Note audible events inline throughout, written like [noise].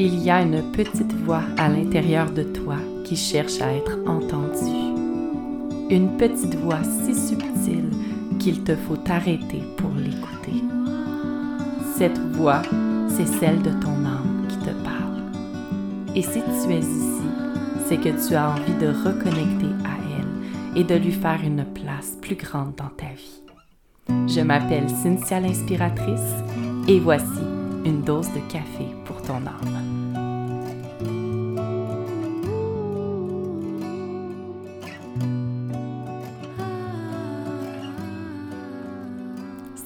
Il y a une petite voix à l'intérieur de toi qui cherche à être entendue. Une petite voix si subtile qu'il te faut t'arrêter pour l'écouter. Cette voix, c'est celle de ton âme qui te parle. Et si tu es ici, c'est que tu as envie de reconnecter à elle et de lui faire une place plus grande dans ta vie. Je m'appelle Cynthia l'inspiratrice et voici une dose de café pour ton âme.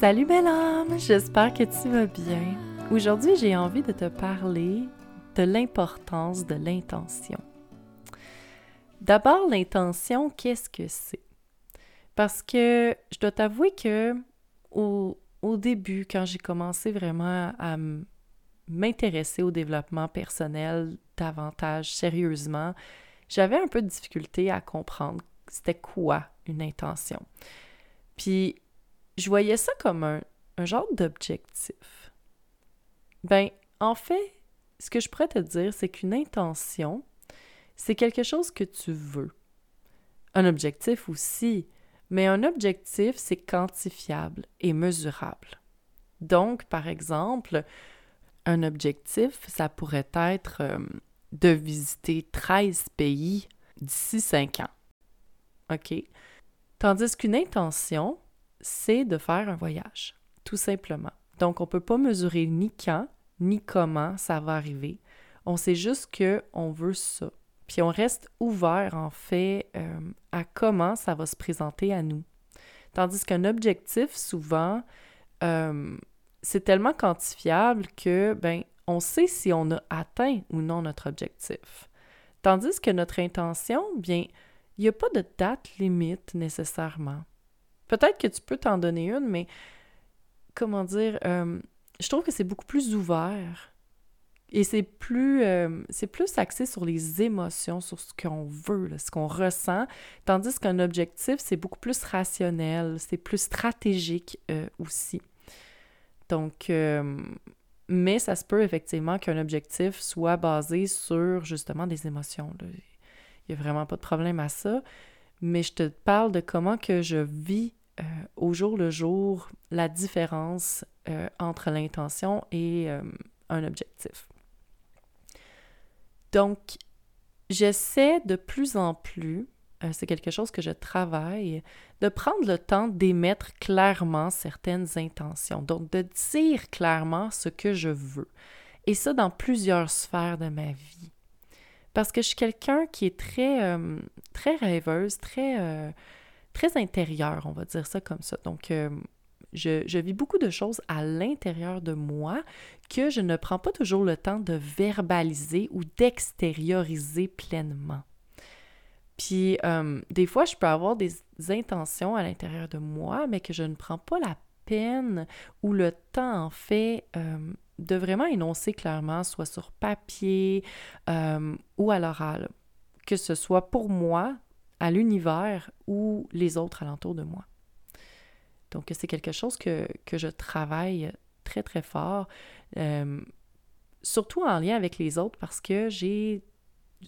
Salut belle âme, j'espère que tu vas bien. Aujourd'hui, j'ai envie de te parler de l'importance de l'intention. D'abord, l'intention, qu'est-ce que c'est? Parce que je dois t'avouer que au, début, quand j'ai commencé vraiment à m'intéresser au développement personnel davantage sérieusement, j'avais un peu de difficulté à comprendre c'était quoi une intention. Puis je voyais ça comme un, genre d'objectif. Ben, en fait, ce que je pourrais te dire, c'est qu'une intention, c'est quelque chose que tu veux. Un objectif aussi, mais un objectif, c'est quantifiable et mesurable. Donc, par exemple, un objectif, ça pourrait être euh, de visiter 13 pays d'ici 5 ans. OK? Tandis qu'une intention, c'est de faire un voyage, tout simplement. Donc, on ne peut pas mesurer ni quand, ni comment ça va arriver. On sait juste qu'on veut ça. Puis on reste ouvert, en fait, euh, à comment ça va se présenter à nous. Tandis qu'un objectif, souvent, euh, c'est tellement quantifiable que, ben, on sait si on a atteint ou non notre objectif. Tandis que notre intention, bien, il n'y a pas de date limite nécessairement. Peut-être que tu peux t'en donner une, mais comment dire, euh, je trouve que c'est beaucoup plus ouvert et c'est plus, euh, c'est plus axé sur les émotions, sur ce qu'on veut, ce qu'on ressent, tandis qu'un objectif, c'est beaucoup plus rationnel, c'est plus stratégique euh, aussi. Donc, mais ça se peut effectivement qu'un objectif soit basé sur justement des émotions. Il n'y a vraiment pas de problème à ça. Mais je te parle de comment que je vis euh, au jour le jour la différence euh, entre l'intention et euh, un objectif. Donc, j'essaie de plus en plus, c'est quelque chose que je travaille, de prendre le temps d'émettre clairement certaines intentions, donc de dire clairement ce que je veux. Et ça dans plusieurs sphères de ma vie. Parce que je suis quelqu'un qui est très, très rêveuse, très très intérieur, on va dire ça comme ça. Donc, euh, je, vis beaucoup de choses à l'intérieur de moi que je ne prends pas toujours le temps de verbaliser ou d'extérioriser pleinement. Puis, euh, des fois, je peux avoir des intentions à l'intérieur de moi, mais que je ne prends pas la peine ou le temps, en fait, euh, de vraiment énoncer clairement, soit sur papier ou à l'oral. Que ce soit pour moi, à l'univers ou les autres alentours de moi. Donc, c'est quelque chose que, je travaille très, très fort, euh, surtout en lien avec les autres parce que j'ai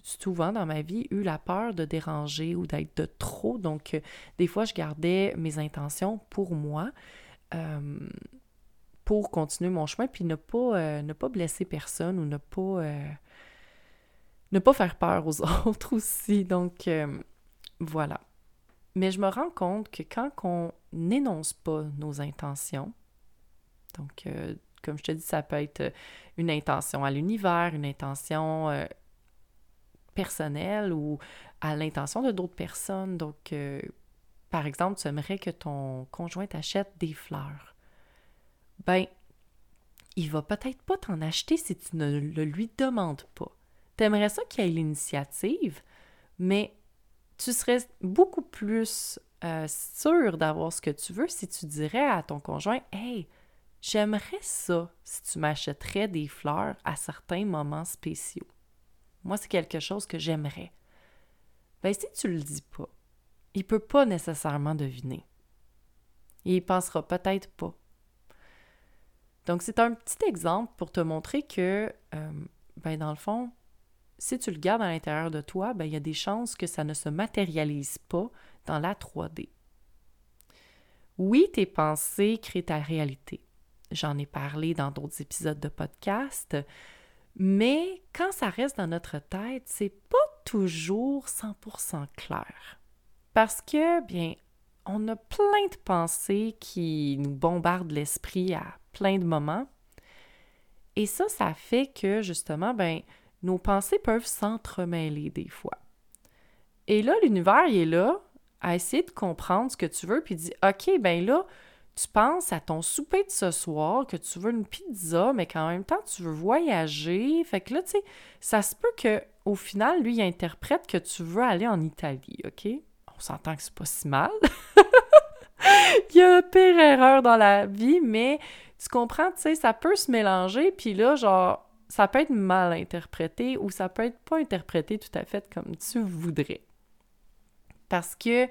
souvent dans ma vie eu la peur de déranger ou d'être de trop. Donc, euh, des fois, je gardais mes intentions pour moi. Euh, pour continuer mon chemin, puis ne pas, ne pas blesser personne ou ne pas, ne pas faire peur aux [laughs] autres aussi. Donc, voilà. Mais je me rends compte que quand on n'énonce pas nos intentions, donc euh, comme je te dis, ça peut être euh, une intention à l'univers, une intention euh, personnelle ou à l'intention de d'autres personnes. Donc, par exemple, tu aimerais que ton conjoint t'achète des fleurs. Ben, il va peut-être pas t'en acheter si tu ne le lui demandes pas. Tu aimerais ça qu'il ait l'initiative, mais tu serais beaucoup plus euh, sûr d'avoir ce que tu veux si tu dirais à ton conjoint Hey, j'aimerais ça si tu m'achèterais des fleurs à certains moments spéciaux. Moi, c'est quelque chose que j'aimerais. Ben, si tu le dis pas, il peut pas nécessairement deviner. Il pensera peut-être pas. Donc, c'est un petit exemple pour te montrer que euh, ben dans le fond, si tu le gardes à l'intérieur de toi, ben il y a des chances que ça ne se matérialise pas dans la 3D. Oui, tes pensées créent ta réalité. J'en ai parlé dans d'autres épisodes de podcast, mais quand ça reste dans notre tête, c'est pas toujours 100% clair. Parce que, bien, on a plein de pensées qui nous bombardent l'esprit à plein de moments. Et ça, ça fait que, justement, ben, nos pensées peuvent s'entremêler des fois. Et là, l'univers, il est là à essayer de comprendre ce que tu veux, puis dit OK, ben là, tu penses à ton souper de ce soir, que tu veux une pizza, mais qu'en même temps, tu veux voyager. Fait que là, tu sais, ça se peut que au final, lui, il interprète que tu veux aller en Italie, OK? On s'entend que c'est pas si mal. [laughs] il y a pire erreur dans la vie, mais tu comprends, tu sais, ça peut se mélanger, puis là, genre, ça peut être mal interprété ou ça peut être pas interprété tout à fait comme tu voudrais. Parce que,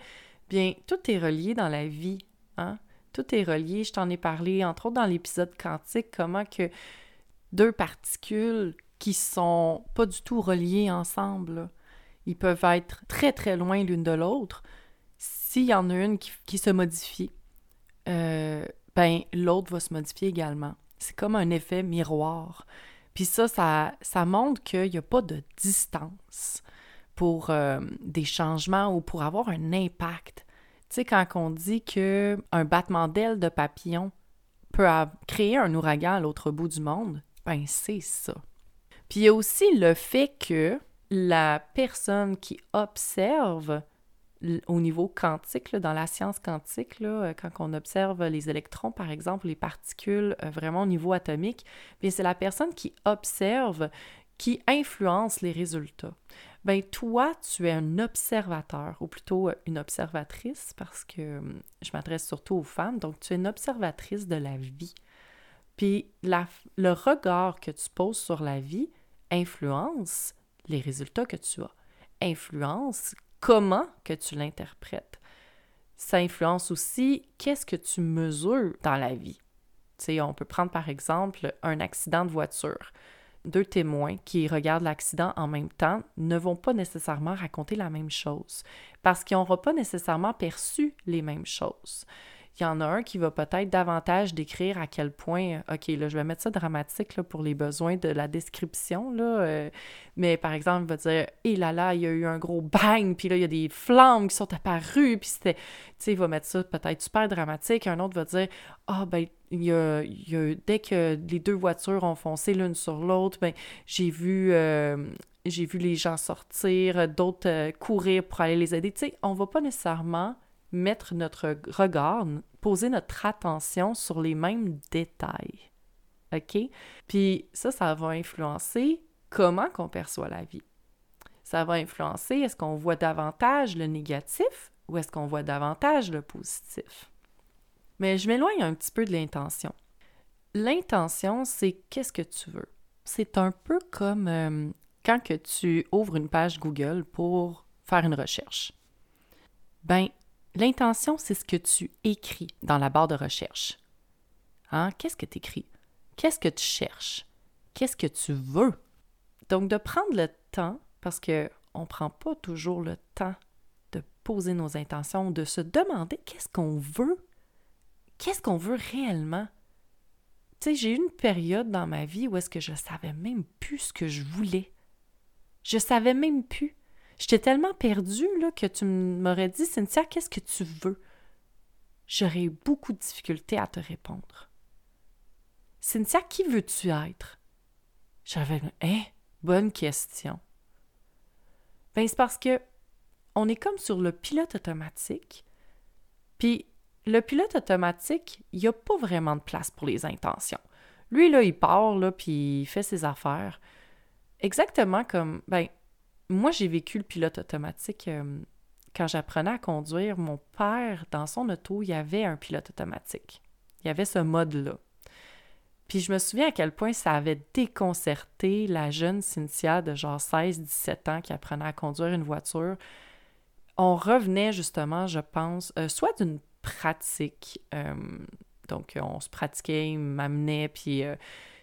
bien, tout est relié dans la vie, hein? Tout est relié. Je t'en ai parlé, entre autres, dans l'épisode quantique, comment que deux particules qui sont pas du tout reliées ensemble, ils peuvent être très, très loin l'une de l'autre. S'il y en a une qui, se modifie, euh, ben, l'autre va se modifier également. C'est comme un effet miroir. Puis ça, ça, montre qu'il n'y a pas de distance pour euh, des changements ou pour avoir un impact. Tu sais, quand on dit qu'un battement d'aile de papillon peut créer un ouragan à l'autre bout du monde, ben c'est ça. Puis il y a aussi le fait que la personne qui observe au niveau quantique, dans la science quantique, là, quand on observe les électrons, par exemple, les particules euh, vraiment au niveau atomique, bien c'est la personne qui observe qui influence les résultats. Ben toi, tu es un observateur, ou plutôt euh, une observatrice, parce que je m'adresse surtout aux femmes, donc tu es une observatrice de la vie. Puis le regard que tu poses sur la vie influence les résultats que tu as, influence comment que tu l'interprètes. Ça influence aussi qu'est-ce que tu mesures dans la vie. Tu sais, on peut prendre par exemple un accident de voiture deux témoins qui regardent l'accident en même temps ne vont pas nécessairement raconter la même chose parce qu'ils n'auront pas nécessairement perçu les mêmes choses. Il y en a un qui va peut-être davantage décrire à quel point, OK, là, je vais mettre ça dramatique là, pour les besoins de la description, là, euh, mais par exemple, il va dire, hé là là, il y a eu un gros bang, puis là, il y a des flammes qui sont apparues, puis c'était, tu sais, il va mettre ça peut-être super dramatique. Un autre va dire, ah, ben, il y, a, dès que les deux voitures ont foncé l'une sur l'autre, ben, j'ai vu, euh, j'ai vu les gens sortir, d'autres euh, courir pour aller les aider. Tu sais, on va pas nécessairement mettre notre regard, poser notre attention sur les mêmes détails. OK? Puis ça, ça va influencer comment qu'on perçoit la vie. Ça va influencer est-ce qu'on voit davantage le négatif ou est-ce qu'on voit davantage le positif. Mais je m'éloigne un petit peu de l'intention. L'intention, c'est qu'est-ce que tu veux? C'est un peu comme euh, quand que tu ouvres une page Google pour faire une recherche. Ben, L'intention, c'est ce que tu écris dans la barre de recherche. Hein? Qu'est-ce que tu écris? Qu'est-ce que tu cherches? Qu'est-ce que tu veux? Donc, de prendre le temps, parce qu'on ne prend pas toujours le temps de poser nos intentions, de se demander qu'est-ce qu'on veut? Qu'est-ce qu'on veut réellement? Tu sais, j'ai eu une période dans ma vie où est-ce que je savais même plus ce que je voulais. Je savais même plus. J'étais tellement perdue là, que tu m'aurais dit, Cynthia, qu'est-ce que tu veux? J'aurais eu beaucoup de difficultés à te répondre. Cynthia, qui veux-tu être? J'avais, hein, bonne question. Ben, c'est parce que on est comme sur le pilote automatique. Puis le pilote automatique, il n'y a pas vraiment de place pour les intentions. Lui, là, il part, là, puis il fait ses affaires. Exactement comme, ben, moi, j'ai vécu le pilote automatique euh, quand j'apprenais à conduire. Mon père, dans son auto, il y avait un pilote automatique. Il y avait ce mode-là. Puis je me souviens à quel point ça avait déconcerté la jeune Cynthia de genre 16-17 ans qui apprenait à conduire une voiture. On revenait justement, je pense, euh, soit d'une pratique. Euh, donc, on se pratiquait, il m'amenait, puis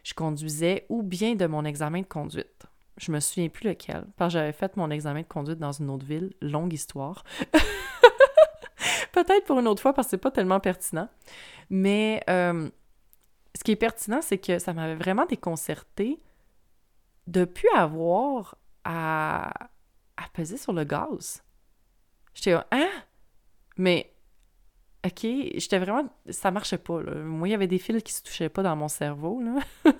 je conduisais ou bien de mon examen de conduite. Je me souviens plus lequel, parce que j'avais fait mon examen de conduite dans une autre ville, longue histoire. [laughs] Peut-être pour une autre fois parce que c'est pas tellement pertinent. Mais euh, ce qui est pertinent, c'est que ça m'avait vraiment déconcerté de plus avoir à, à peser sur le gaz. J'étais hein? Mais, OK, j'étais vraiment... Ça marchait pas, là. Moi, il y avait des fils qui se touchaient pas dans mon cerveau, là. [laughs]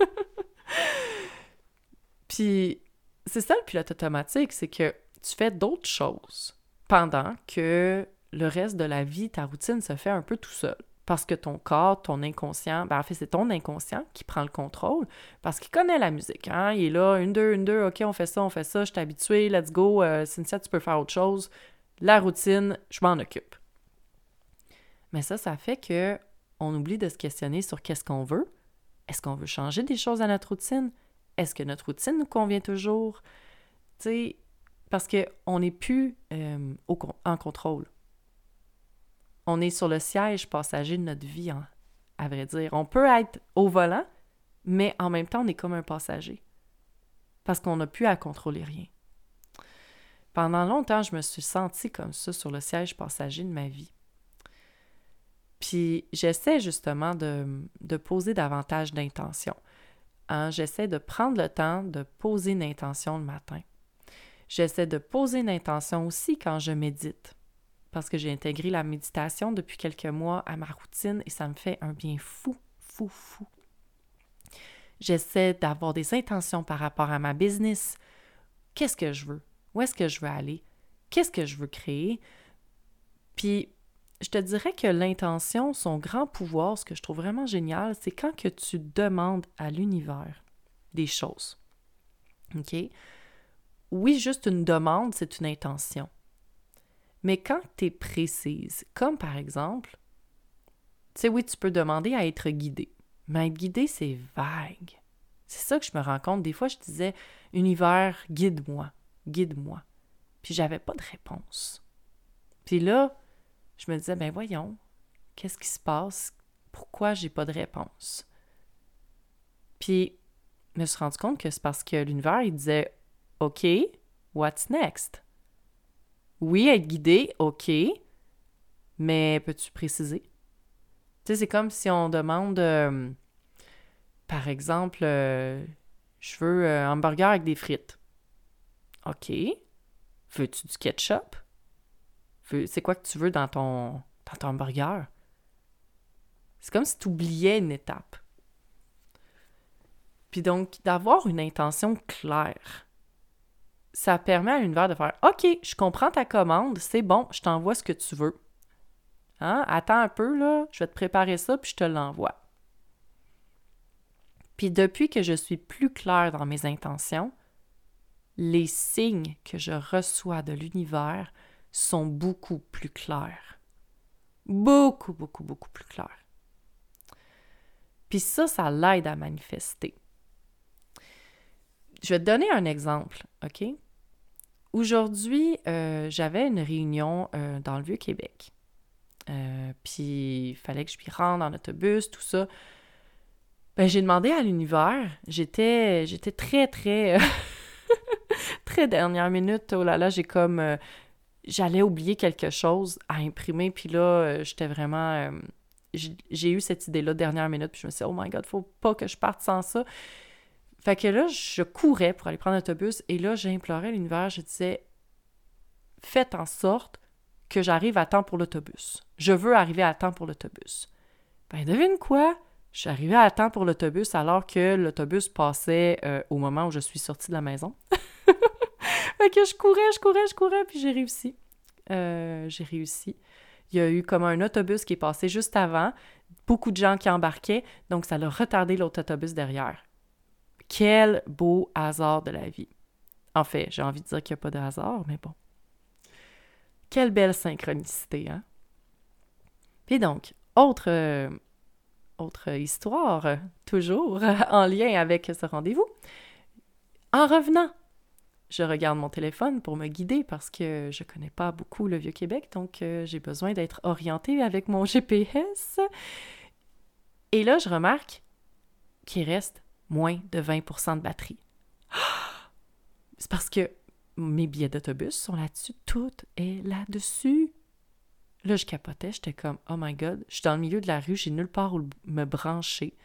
Puis, c'est ça le pilote automatique, c'est que tu fais d'autres choses pendant que le reste de la vie, ta routine se fait un peu tout seul. Parce que ton corps, ton inconscient, ben en fait, c'est ton inconscient qui prend le contrôle parce qu'il connaît la musique. Hein? Il est là, une, deux, une, deux, OK, on fait ça, on fait ça, je suis habitué, let's go, euh, Cynthia, tu peux faire autre chose. La routine, je m'en occupe. Mais ça, ça fait que on oublie de se questionner sur qu'est-ce qu'on veut. Est-ce qu'on veut changer des choses à notre routine? Est-ce que notre routine nous convient toujours? Tu sais, parce qu'on n'est plus euh, en contrôle. On est sur le siège passager de notre vie, à vrai dire. On peut être au volant, mais en même temps, on est comme un passager. Parce qu'on n'a plus à contrôler rien. Pendant longtemps, je me suis sentie comme ça sur le siège passager de ma vie. Puis j'essaie justement de, de, poser davantage d'intention. Hein. J'essaie de prendre le temps de poser une intention le matin. J'essaie de poser une intention aussi quand je médite parce que j'ai intégré la méditation depuis quelques mois à ma routine et ça me fait un bien fou, fou, fou. J'essaie d'avoir des intentions par rapport à ma business. Qu'est-ce que je veux? Où est-ce que je veux aller? Qu'est-ce que je veux créer? Puis, je te dirais que l'intention, son grand pouvoir, ce que je trouve vraiment génial, c'est quand tu demandes à l'univers des choses. OK? Oui, juste une demande, c'est une intention. Mais quand tu es précise, comme par exemple, tu sais, oui, tu peux demander à être guidé, mais être guidé, c'est vague. C'est ça que je me rends compte. Des fois, je disais, univers, guide-moi, guide-moi. Puis j'avais pas de réponse. Puis là, je me disais, ben voyons, qu'est-ce qui se passe? Pourquoi j'ai pas de réponse? Puis, je me suis rendu compte que c'est parce que l'univers, il disait, OK, what's next? Oui, être guidé, OK, mais peux-tu préciser? Tu sais, c'est comme si on demande, euh, par exemple, euh, je veux un hamburger avec des frites. OK. Veux-tu du ketchup? C'est quoi que tu veux dans ton, dans ton hamburger? C'est comme si tu oubliais une étape. Puis donc, d'avoir une intention claire ça permet à l'univers de faire OK, je comprends ta commande, c'est bon, je t'envoie ce que tu veux. Hein? Attends un peu, là, je vais te préparer ça, puis je te l'envoie. Puis depuis que je suis plus claire dans mes intentions, les signes que je reçois de l'univers sont beaucoup plus clairs. Beaucoup, beaucoup, beaucoup plus clairs. Puis ça, ça l'aide à manifester. Je vais te donner un exemple, OK? Aujourd'hui, euh, j'avais une réunion euh, dans le Vieux-Québec. Euh, puis il fallait que je m'y rende en autobus, tout ça. Ben, j'ai demandé à l'univers. J'étais, j'étais très, très, [laughs] très dernière minute. Oh là là, j'ai comme. J'allais oublier quelque chose à imprimer. Puis là, j'étais vraiment. j'ai eu cette idée-là dernière minute. Puis je me suis dit, oh my god, faut pas que je parte sans ça. Fait que là, je courais pour aller prendre l'autobus et là, j'implorais l'univers, je disais Faites en sorte que j'arrive à temps pour l'autobus. Je veux arriver à temps pour l'autobus. Ben, devine quoi? Je suis arrivée à temps pour l'autobus alors que l'autobus passait euh, au moment où je suis sortie de la maison. Que je courais, je courais, je courais, puis j'ai réussi. Euh, j'ai réussi. Il y a eu comme un autobus qui est passé juste avant, beaucoup de gens qui embarquaient, donc ça a retardé l'autre autobus derrière. Quel beau hasard de la vie. En fait, j'ai envie de dire qu'il n'y a pas de hasard, mais bon. Quelle belle synchronicité, hein? Puis donc, autre, euh, autre histoire, toujours [laughs] en lien avec ce rendez-vous. En revenant, je regarde mon téléphone pour me guider parce que je connais pas beaucoup le Vieux-Québec, donc euh, j'ai besoin d'être orientée avec mon [laughs] GPS. Et là, je remarque qu'il reste moins de 20% de batterie. [gasps] C'est parce que mes billets d'autobus sont là-dessus, tout est là-dessus. Là, je capotais, j'étais comme, oh my god, je suis dans le milieu de la rue, j'ai nulle part où me brancher.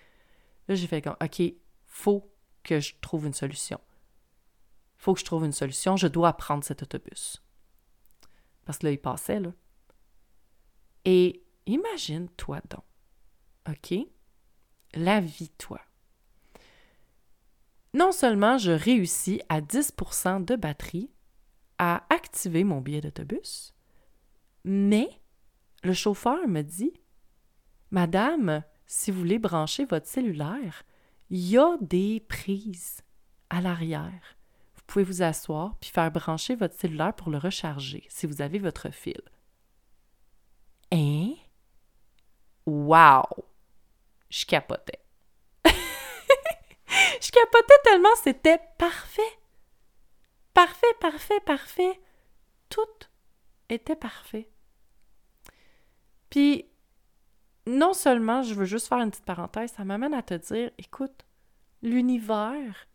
Là, j'ai fait comme, ok, faut que je trouve une solution. Faut que je trouve une solution, je dois prendre cet autobus. Parce que là, il passait, là. Et imagine-toi donc, ok, la vie, toi. Non seulement je réussis à 10% de batterie à activer mon billet d'autobus, mais le chauffeur me dit Madame, si vous voulez brancher votre cellulaire, il y a des prises à l'arrière. Pouvez vous asseoir puis faire brancher votre cellulaire pour le recharger si vous avez votre fil. Hein? Wow! Je capotais. [laughs] Je capotais tellement c'était parfait. Parfait, parfait, parfait. Tout était parfait. Puis, non seulement, je veux juste faire une petite parenthèse, ça m'amène à te dire, écoute, l'univers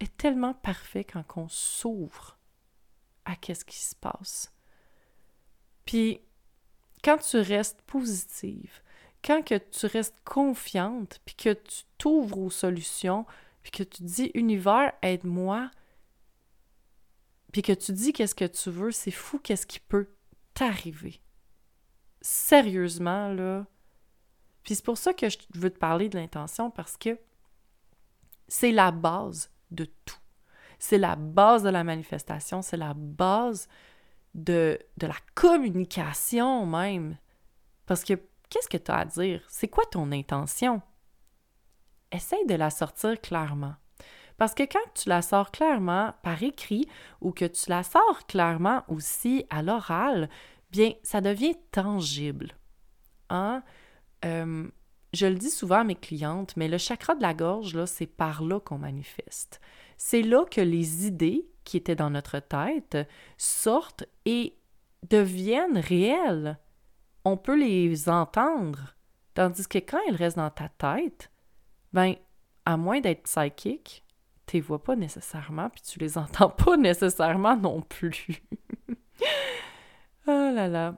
est tellement parfait quand on s'ouvre à qu'est-ce qui se passe. Puis, quand tu restes positive, quand que tu restes confiante, puis que tu t'ouvres aux solutions, puis que tu dis univers, aide-moi, puis que tu dis qu'est-ce que tu veux, c'est fou qu'est-ce qui peut t'arriver sérieusement, là. Puis c'est pour ça que je veux te parler de l'intention parce que c'est la base de tout. C'est la base de la manifestation, c'est la base de, la communication même. Parce que qu'est-ce que tu as à dire? C'est quoi ton intention? Essaye de la sortir clairement. Parce que quand tu la sors clairement par écrit ou que tu la sors clairement aussi à l'oral, bien, ça devient tangible. Hein? Euh, je le dis souvent à mes clientes, mais le chakra de la gorge, là, c'est par là qu'on manifeste. C'est là que les idées qui étaient dans notre tête sortent et deviennent réelles. On peut les entendre. Tandis que quand elles restent dans ta tête, ben, à moins d'être psychique, tu les vois pas nécessairement, puis tu les [laughs] entends pas nécessairement non plus. Oh [laughs] là là.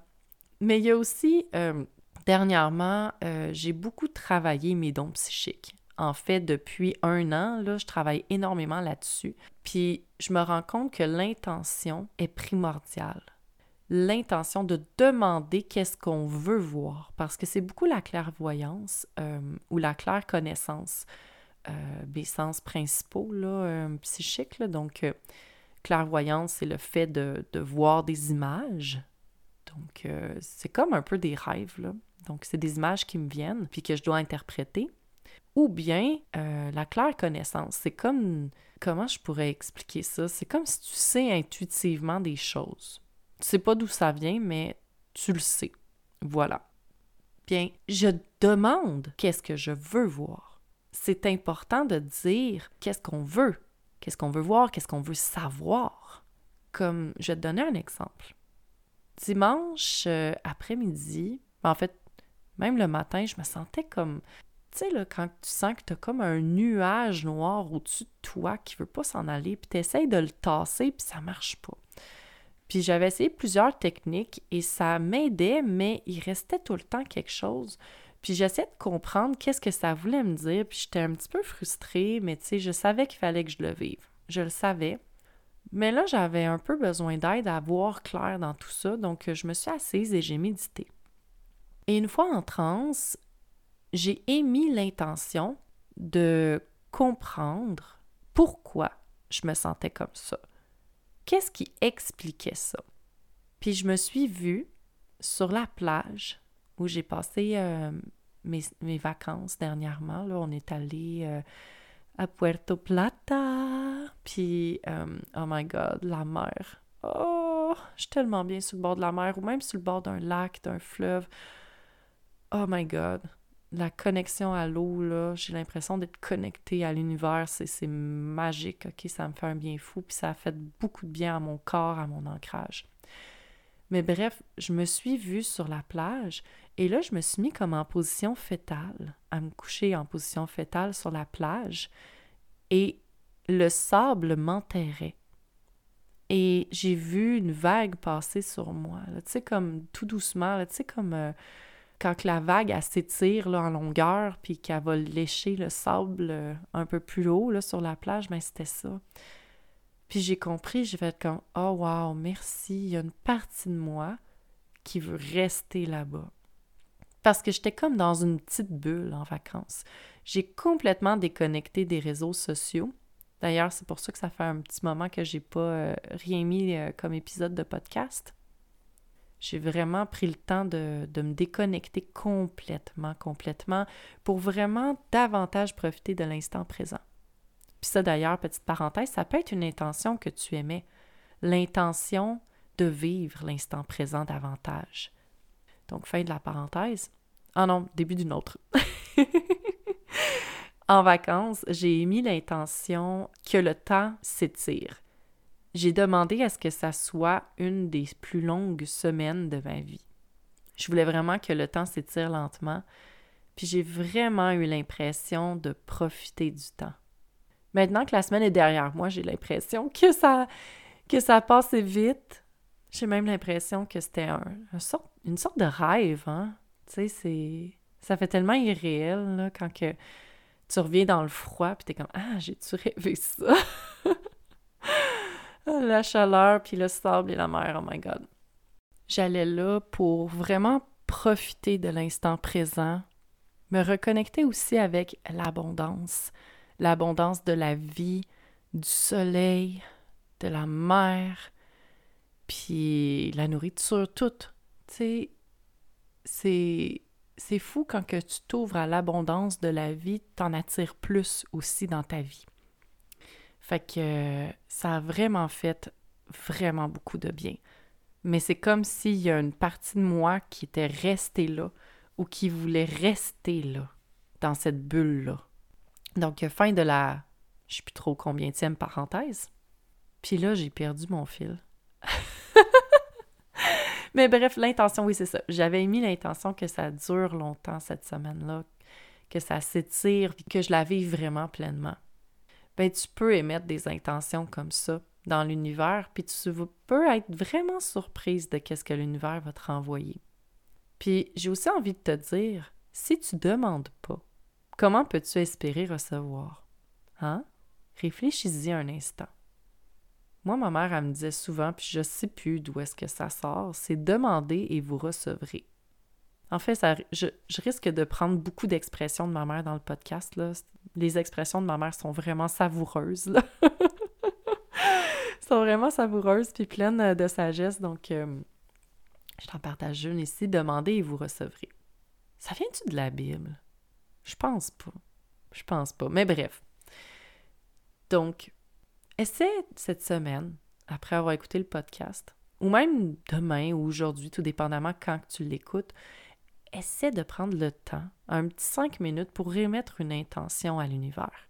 Mais il y a aussi, euh, dernièrement, euh, j'ai beaucoup travaillé mes dons psychiques. En fait, depuis un an, là, je travaille énormément là-dessus. Puis je me rends compte que l'intention est primordiale. L'intention de demander qu'est-ce qu'on veut voir, parce que c'est beaucoup la clairvoyance euh, ou la claire connaissance, mes sens principaux là, psychiques. Donc, clairvoyance, c'est le fait de, voir des images, donc, euh, c'est comme un peu des rêves, là. Donc, c'est des images qui me viennent, puis que je dois interpréter. Ou bien, euh, la claire connaissance. C'est comme... Comment je pourrais expliquer ça? C'est comme si tu sais intuitivement des choses. Tu sais pas d'où ça vient, mais tu le sais. Voilà. Bien, je demande qu'est-ce que je veux voir. C'est important de dire qu'est-ce qu'on veut, qu'est-ce qu'on veut voir, qu'est-ce qu'on veut savoir. Comme, je vais te donner un exemple dimanche euh, après-midi, en fait, même le matin, je me sentais comme, tu sais, quand tu sens que tu as comme un nuage noir au-dessus de toi qui veut pas s'en aller, puis tu essaies de le tasser, puis ça marche pas. Puis j'avais essayé plusieurs techniques et ça m'aidait, mais il restait tout le temps quelque chose. Puis j'essayais de comprendre qu'est-ce que ça voulait me dire, puis j'étais un petit peu frustrée, mais tu sais, je savais qu'il fallait que je le vive. Je le savais. Mais là, j'avais un peu besoin d'aide à voir clair dans tout ça, donc je me suis assise et j'ai médité. Et une fois en transe, j'ai émis l'intention de comprendre pourquoi je me sentais comme ça. Qu'est-ce qui expliquait ça? Puis je me suis vue sur la plage où j'ai passé euh, mes, vacances dernièrement. Là, on est allé euh, à Puerto Plata. Puis, euh, oh my God, la mer. Oh, je suis tellement bien sur le bord de la mer ou même sur le bord d'un lac, d'un fleuve. Oh my God. La connexion à l'eau, là, j'ai l'impression d'être connectée à l'univers. C'est magique, OK? Ça me fait un bien fou. Puis ça a fait beaucoup de bien à mon corps, à mon ancrage. Mais bref, je me suis vue sur la plage et là, je me suis mis comme en position fétale, à me coucher en position fétale sur la plage et le sable m'enterrait. Et j'ai vu une vague passer sur moi, tu sais, comme tout doucement, tu sais, comme euh, quand la vague, s'étire en longueur, puis qu'elle va lécher le sable euh, un peu plus haut sur la plage, ben c'était ça. Puis j'ai compris, j'ai fait comme « Oh wow, merci, il y a une partie de moi qui veut rester là-bas. » Parce que j'étais comme dans une petite bulle en vacances. J'ai complètement déconnecté des réseaux sociaux. D'ailleurs, c'est pour ça que ça fait un petit moment que j'ai pas euh, rien mis euh, comme épisode de podcast. J'ai vraiment pris le temps de, de, me déconnecter complètement, complètement, pour vraiment davantage profiter de l'instant présent. Puis ça, d'ailleurs, petite parenthèse, ça peut être une intention que tu aimais. L'intention de vivre l'instant présent davantage. Donc, fin de la parenthèse. Ah non, début d'une autre. [laughs] en vacances, j'ai émis l'intention que le temps s'étire. J'ai demandé à ce que ça soit une des plus longues semaines de ma vie. Je voulais vraiment que le temps s'étire lentement, puis j'ai vraiment eu l'impression de profiter du temps. Maintenant que la semaine est derrière moi, j'ai l'impression que ça, que ça passe vite. J'ai même l'impression que c'était un, une sorte de rêve, hein? Tu sais, Ça fait tellement irréel, là, quand que tu reviens dans le froid, puis t'es comme « Ah, j'ai-tu rêvé ça? La chaleur, puis le sable et la mer, oh my God! » J'allais là pour vraiment profiter de l'instant présent, me reconnecter aussi avec l'abondance, l'abondance de la vie, du soleil, de la mer, puis la nourriture, tout. Tu sais, c'est, c'est fou quand que tu t'ouvres à l'abondance de la vie, t'en attires plus aussi dans ta vie. Fait que ça a vraiment fait vraiment beaucoup de bien. Mais c'est comme s'il y a une partie de moi qui était restée là ou qui voulait rester là, dans cette bulle-là. Donc, fin de la, je sais plus trop combien tième parenthèse. Puis là, j'ai perdu mon fil. [laughs] Mais bref, l'intention, oui, c'est ça. J'avais mis l'intention que ça dure longtemps cette semaine-là, que ça s'étire, que je la vive vraiment pleinement. Ben, tu peux émettre des intentions comme ça dans l'univers, puis tu peux être vraiment surprise de qu'est-ce que l'univers va te renvoyer. Puis j'ai aussi envie de te dire, si tu demandes pas, Comment peux-tu espérer recevoir? Hein? Réfléchis-y un instant. Moi, ma mère, elle me disait souvent, puis je sais plus d'où est-ce que ça sort, c'est demander et vous recevrez. En fait, ça, je, risque de prendre beaucoup d'expressions de ma mère dans le podcast. Là. Les expressions de ma mère sont vraiment savoureuses. Là. [laughs] sont vraiment savoureuses puis pleines de sagesse. Donc, euh, je t'en partage une ici. Demandez et vous recevrez. Ça vient-tu de la Bible? Je pense pas. Je pense pas. Mais bref. Donc, essaie cette semaine, après avoir écouté le podcast, ou même demain ou aujourd'hui, tout dépendamment quand tu l'écoutes, essaie de prendre le temps, un petit cinq minutes, pour remettre une intention à l'univers.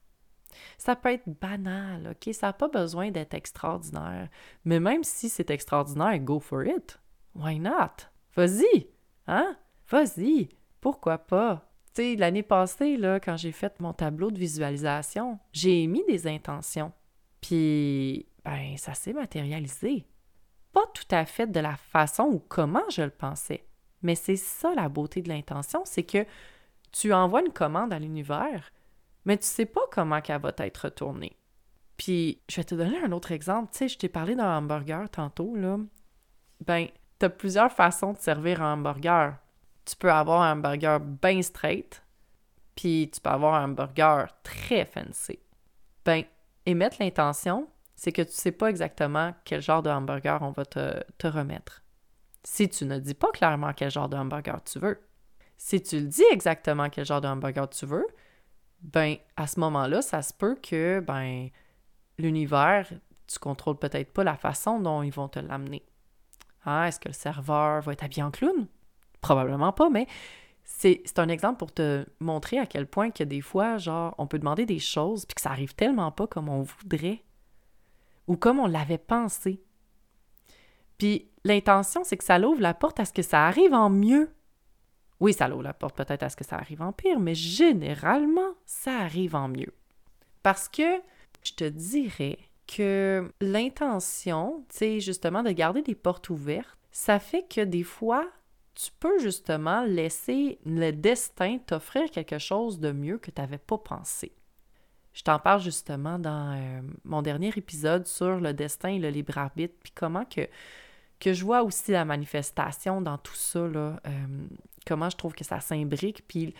Ça peut être banal, OK? Ça n'a pas besoin d'être extraordinaire. Mais même si c'est extraordinaire, go for it. Why not? Vas-y! Hein? Vas-y! Pourquoi pas? l'année passée, là, quand j'ai fait mon tableau de visualisation, j'ai mis des intentions. Puis, ben, ça s'est matérialisé. Pas tout à fait de la façon ou comment je le pensais. Mais c'est ça la beauté de l'intention, c'est que tu envoies une commande à l'univers, mais tu sais pas comment qu'elle va être retournée. Puis, je vais te donner un autre exemple. Tu sais, je t'ai parlé d'un hamburger tantôt, là. Ben, as plusieurs façons de servir un hamburger tu peux avoir un burger bien straight, puis tu peux avoir un burger très fancy. Ben, émettre l'intention, c'est que tu sais pas exactement quel genre de hamburger on va te remettre. Si tu ne dis pas clairement quel genre de hamburger tu veux, si tu le dis exactement quel genre de hamburger tu veux, ben à ce moment-là, ça se peut que ben l'univers, tu contrôles peut-être pas la façon dont ils vont te l'amener. Ah, est-ce que le serveur va être habillé en clown? Probablement pas, mais c'est un exemple pour te montrer à quel point que des fois, genre, on peut demander des choses puis que ça arrive tellement pas comme on voudrait ou comme on l'avait pensé. Puis l'intention, c'est que ça l'ouvre la porte à ce que ça arrive en mieux. Oui, ça l'ouvre la porte peut-être à ce que ça arrive en pire, mais généralement, ça arrive en mieux. Parce que je te dirais que l'intention, tu sais, justement, de garder des portes ouvertes, ça fait que des fois, tu peux justement laisser le destin t'offrir quelque chose de mieux que tu n'avais pas pensé. Je t'en parle justement dans euh, mon dernier épisode sur le destin et le libre arbitre, puis comment que, que je vois aussi la manifestation dans tout ça, là, euh, comment je trouve que ça s'imbrique, puis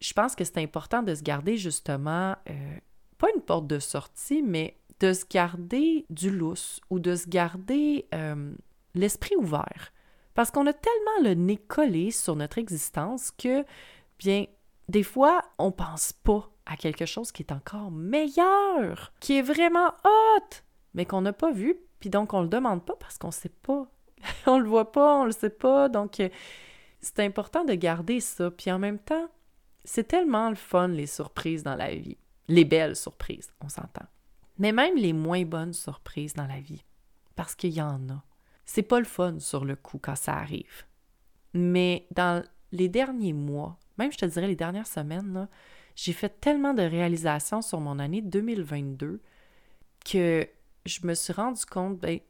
je pense que c'est important de se garder justement, euh, pas une porte de sortie, mais de se garder du lousse ou de se garder l'esprit ouvert. Parce qu'on a tellement le nez collé sur notre existence que, bien, des fois, on pense pas à quelque chose qui est encore meilleur, qui est vraiment hot, mais qu'on n'a pas vu, puis donc on le demande pas parce qu'on sait pas. [laughs] on le voit pas, on le sait pas, donc euh, c'est important de garder ça. Puis en même temps, c'est tellement le fun, les surprises dans la vie. Les belles surprises, on s'entend. Mais même les moins bonnes surprises dans la vie, parce qu'il y en a. C'est pas le fun sur le coup quand ça arrive. Mais dans les derniers mois, même je te dirais les dernières semaines, j'ai fait tellement de réalisations sur mon année 2022 que je me suis rendu compte, ben,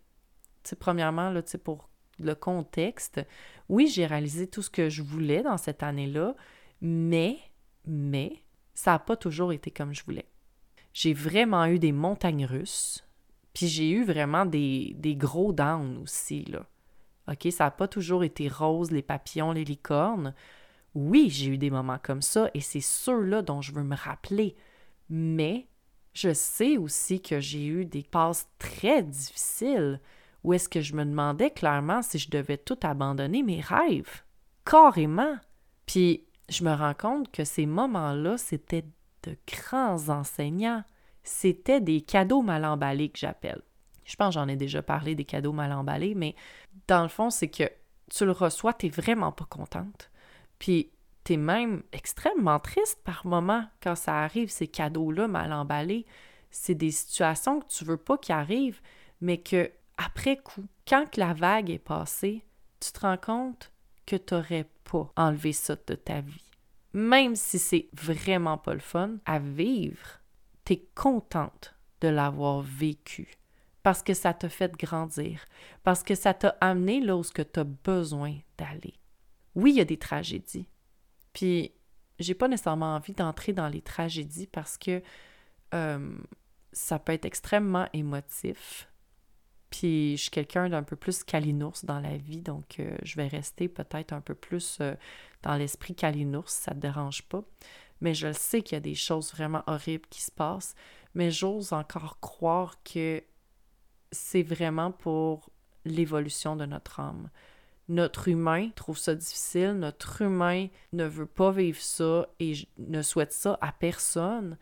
premièrement, là, pour le contexte, oui, j'ai réalisé tout ce que je voulais dans cette année-là, mais, mais, ça n'a pas toujours été comme je voulais. J'ai vraiment eu des montagnes russes, puis j'ai eu vraiment des, gros downs aussi, là. OK, ça n'a pas toujours été rose, les papillons, les licornes. Oui, j'ai eu des moments comme ça et c'est ceux-là dont je veux me rappeler. Mais je sais aussi que j'ai eu des passes très difficiles où est-ce que je me demandais clairement si je devais tout abandonner mes rêves. Carrément. Puis je me rends compte que ces moments-là, c'était de grands enseignants c'était des cadeaux mal emballés que j'appelle. Je pense j'en ai déjà parlé des cadeaux mal emballés, mais dans le fond, c'est que tu le reçois, tu n'es vraiment pas contente. Puis tu es même extrêmement triste par moment quand ça arrive, ces cadeaux-là mal emballés. C'est des situations que tu veux pas qu'ils arrivent, mais que après coup, quand la vague est passée, tu te rends compte que tu n'aurais pas enlevé ça de ta vie. Même si c'est vraiment pas le fun à vivre, tu es contente de l'avoir vécu parce que ça t'a fait grandir, parce que ça t'a amené là où tu as besoin d'aller. Oui, il y a des tragédies. Puis, j'ai pas nécessairement envie d'entrer dans les tragédies parce que euh, ça peut être extrêmement émotif. Puis, je suis quelqu'un d'un peu plus calinours dans la vie, donc euh, je vais rester peut-être un peu plus euh, dans l'esprit calinours, ça te dérange pas mais je sais qu'il y a des choses vraiment horribles qui se passent, mais j'ose encore croire que c'est vraiment pour l'évolution de notre âme. Notre humain trouve ça difficile, notre humain ne veut pas vivre ça et ne souhaite ça à personne,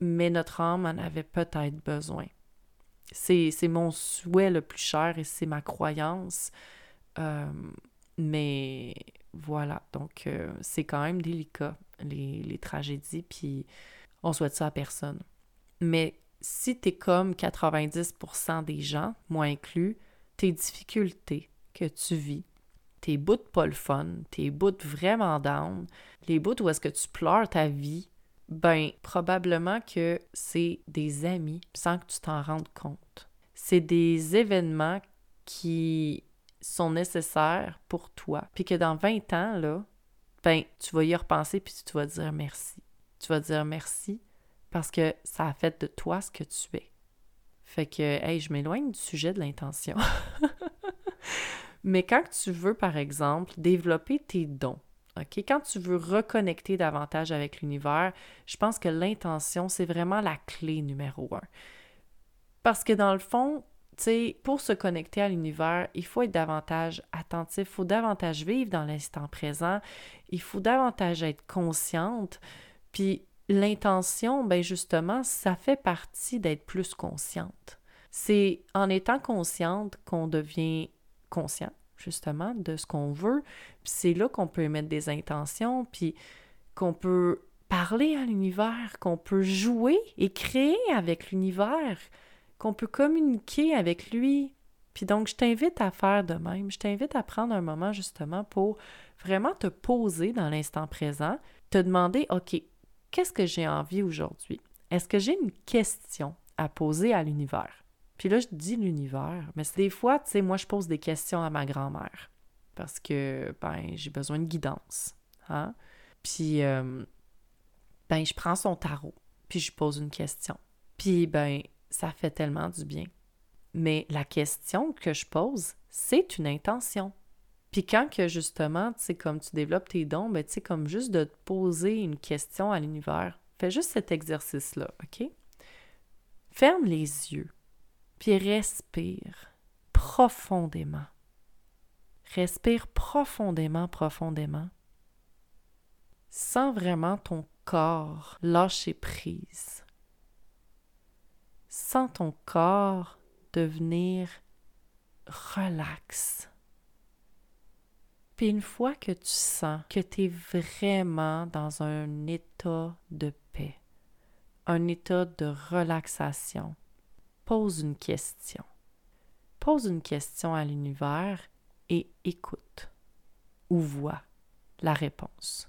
mais notre âme en avait peut-être besoin. C'est, mon souhait le plus cher et c'est ma croyance. Euh, mais voilà, donc euh, c'est quand même délicat les, tragédies, puis on souhaite ça à personne. Mais si tu es comme 90% des gens, moi inclus, tes difficultés que tu vis, tes bouts pas le fun, tes bouts vraiment down, les bouts où est-ce que tu pleures ta vie, ben probablement que c'est des amis sans que tu t'en rendes compte. C'est des événements qui sont nécessaires pour toi, puis que dans 20 ans, là, ben, tu vas y repenser puis tu vas dire merci. Tu vas dire merci parce que ça a fait de toi ce que tu es. Fait que, hey, je m'éloigne du sujet de l'intention. [laughs] Mais quand tu veux, par exemple, développer tes dons, OK? Quand tu veux reconnecter davantage avec l'univers, je pense que l'intention, c'est vraiment la clé numéro un. Parce que dans le fond, pour se connecter à l'univers, il faut être davantage attentif, il faut davantage vivre dans l'instant présent, il faut davantage être consciente. Puis l'intention, ben justement, ça fait partie d'être plus consciente. C'est en étant consciente qu'on devient conscient, justement, de ce qu'on veut. Puis c'est là qu'on peut émettre des intentions, puis qu'on peut parler à l'univers, qu'on peut jouer et créer avec l'univers qu'on peut communiquer avec lui Puis donc, je t'invite à faire de même. Je t'invite à prendre un moment justement pour vraiment te poser dans l'instant présent, te demander, OK, qu'est-ce que j'ai envie aujourd'hui? Est-ce que j'ai une question à poser à l'univers? Puis là, je dis l'univers, mais des fois, tu sais, moi, je pose des questions à ma grand-mère parce que, ben, j'ai besoin de guidance. Hein? Puis, euh, ben, je prends son tarot, puis je pose une question. Puis, ben, ça fait tellement du bien. Mais la question que je pose, c'est une intention. Puis quand que justement, tu sais, comme tu développes tes dons, ben, tu sais, comme juste de te poser une question à l'univers, fais juste cet exercice-là, OK? Ferme les yeux, puis respire profondément. Respire profondément, profondément. Sens vraiment ton corps lâcher prise. Sens ton corps devenir relax. Puis une fois que tu sens que tu es vraiment dans un état de paix, un état de relaxation, pose une question. Pose une question à l'univers et écoute ou vois la réponse.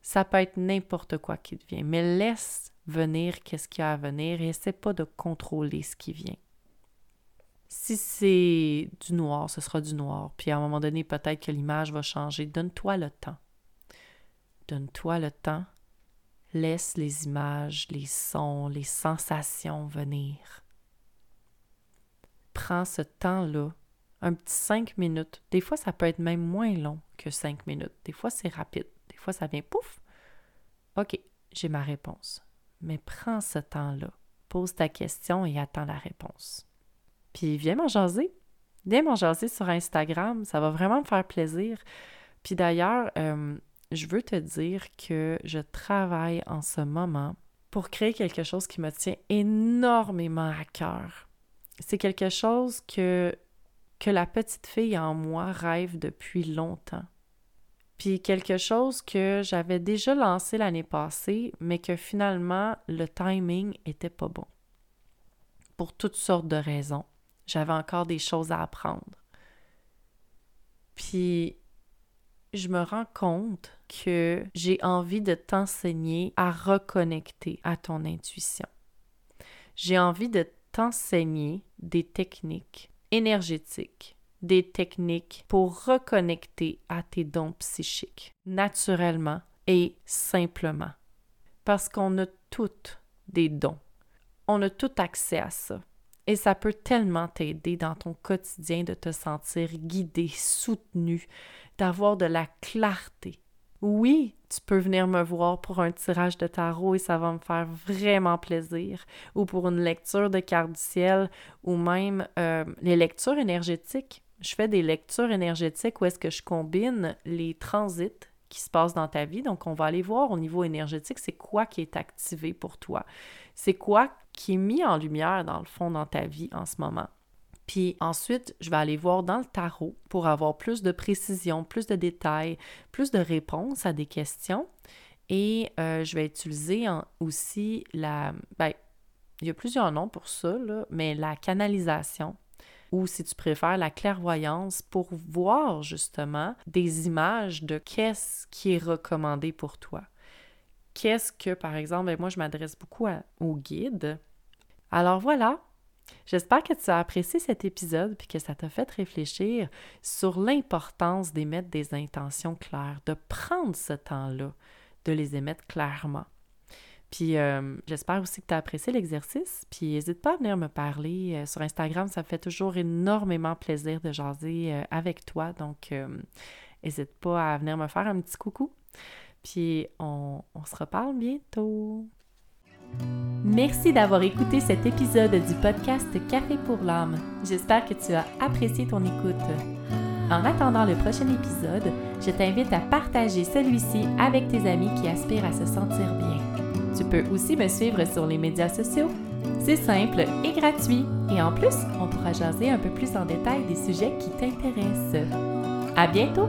Ça peut être n'importe quoi qui te vient, mais laisse venir qu'est-ce qu'il y a à venir et essaie pas de contrôler ce qui vient. Si c'est du noir, ce sera du noir. Puis à un moment donné, peut-être que l'image va changer. Donne-toi le temps. Donne-toi le temps. Laisse les images, les sons, les sensations venir. Prends ce temps-là, un petit cinq minutes. Des fois, ça peut être même moins long que cinq minutes. Des fois, c'est rapide. Des fois, ça vient pouf. OK, j'ai ma réponse. Mais prends ce temps-là. Pose ta question et attends la réponse. Puis viens m'en jaser. Viens m'en jaser sur Instagram. Ça va vraiment me faire plaisir. Puis d'ailleurs, euh, je veux te dire que je travaille en ce moment pour créer quelque chose qui me tient énormément à cœur. C'est quelque chose que, la petite fille en moi rêve depuis longtemps. Puis quelque chose que j'avais déjà lancé l'année passée, mais que finalement le timing était pas bon. Pour toutes sortes de raisons. J'avais encore des choses à apprendre. Puis, je me rends compte que j'ai envie de t'enseigner à reconnecter à ton intuition. J'ai envie de t'enseigner des techniques énergétiques, des techniques pour reconnecter à tes dons psychiques, naturellement et simplement. Parce qu'on a toutes des dons. On a tout accès à ça. Et ça peut tellement t'aider dans ton quotidien de te sentir guidé, soutenu, d'avoir de la clarté. Oui, tu peux venir me voir pour un tirage de tarot et ça va me faire vraiment plaisir, ou pour une lecture de carte du ciel, ou même euh, les lectures énergétiques. Je fais des lectures énergétiques où est-ce que je combine les transits qui se passent dans ta vie. Donc, on va aller voir au niveau énergétique, c'est quoi qui est activé pour toi. C'est quoi qui est mis en lumière, dans le fond, dans ta vie en ce moment. Puis ensuite, je vais aller voir dans le tarot pour avoir plus de précision, plus de détails, plus de réponses à des questions. Et euh, je vais utiliser aussi la... Ben, il y a plusieurs noms pour ça, mais la canalisation ou si tu préfères la clairvoyance pour voir justement des images de qu'est-ce qui est recommandé pour toi. Qu'est-ce que, par exemple, ben, moi je m'adresse beaucoup aux guides alors voilà, J'espère que tu as apprécié cet épisode puis que ça t'a fait réfléchir sur l'importance d'émettre des intentions claires, de prendre ce temps-là, de les émettre clairement. Puis euh, j'espère aussi que tu as apprécié l'exercice. Puis n'hésite pas à venir me parler euh, sur Instagram, ça me fait toujours énormément plaisir de jaser euh, avec toi. Donc n'hésite pas à venir me faire un petit coucou. Puis on se reparle bientôt. Merci d'avoir écouté cet épisode du podcast Café pour l'âme. J'espère que tu as apprécié ton écoute. En attendant le prochain épisode, je t'invite à partager celui-ci avec tes amis qui aspirent à se sentir bien. Tu peux aussi me suivre sur les médias sociaux. C'est simple et gratuit. Et en plus, on pourra jaser un peu plus en détail des sujets qui t'intéressent. À bientôt!